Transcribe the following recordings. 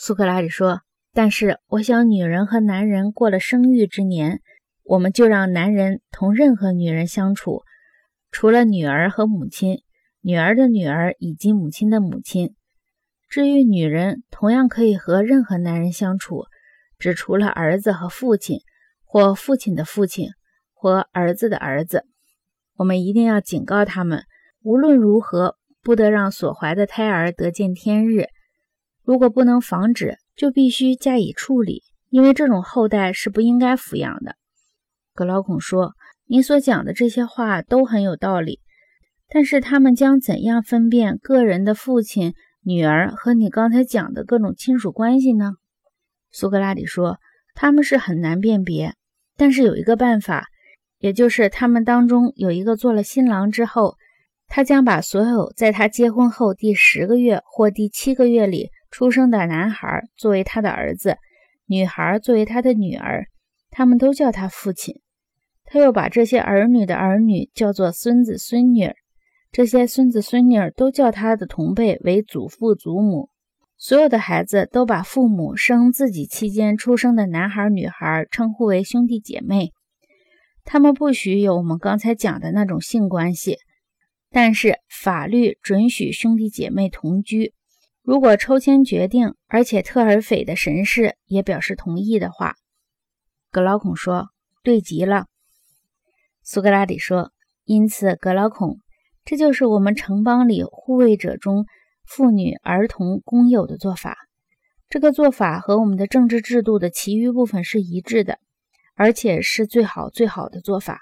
苏格拉底说：“但是我想，女人和男人过了生育之年，我们就让男人同任何女人相处，除了女儿和母亲，女儿的女儿以及母亲的母亲。至于女人，同样可以和任何男人相处，只除了儿子和父亲，或父亲的父亲，或儿子的儿子。我们一定要警告他们，无论如何，不得让所怀的胎儿得见天日。如果不能防止，就必须加以处理，因为这种后代是不应该抚养的。”格劳孔说：“你所讲的这些话都很有道理，但是他们将怎样分辨个人的父亲？”女儿和你刚才讲的各种亲属关系呢？苏格拉底说：“他们是很难辨别，但是有一个办法，也就是他们当中有一个做了新郎之后，他将把所有在他结婚后第十个月或第七个月里出生的男孩作为他的儿子，女孩作为他的女儿，他们都叫他父亲。他又把这些儿女的儿女叫做孙子孙女儿。”这些孙子孙女儿都叫他的同辈为祖父祖母，所有的孩子都把父母生自己期间出生的男孩女孩称呼为兄弟姐妹。他们不许有我们刚才讲的那种性关系，但是法律准许兄弟姐妹同居。如果抽签决定，而且特尔斐的神士也表示同意的话，格劳孔说对极了。苏格拉底说，因此格劳孔。这就是我们城邦里护卫者中妇女儿童公有的做法。这个做法和我们的政治制度的其余部分是一致的，而且是最好最好的做法。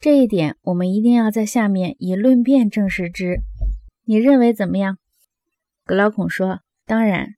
这一点我们一定要在下面以论辩证实之。你认为怎么样？格老孔说：“当然，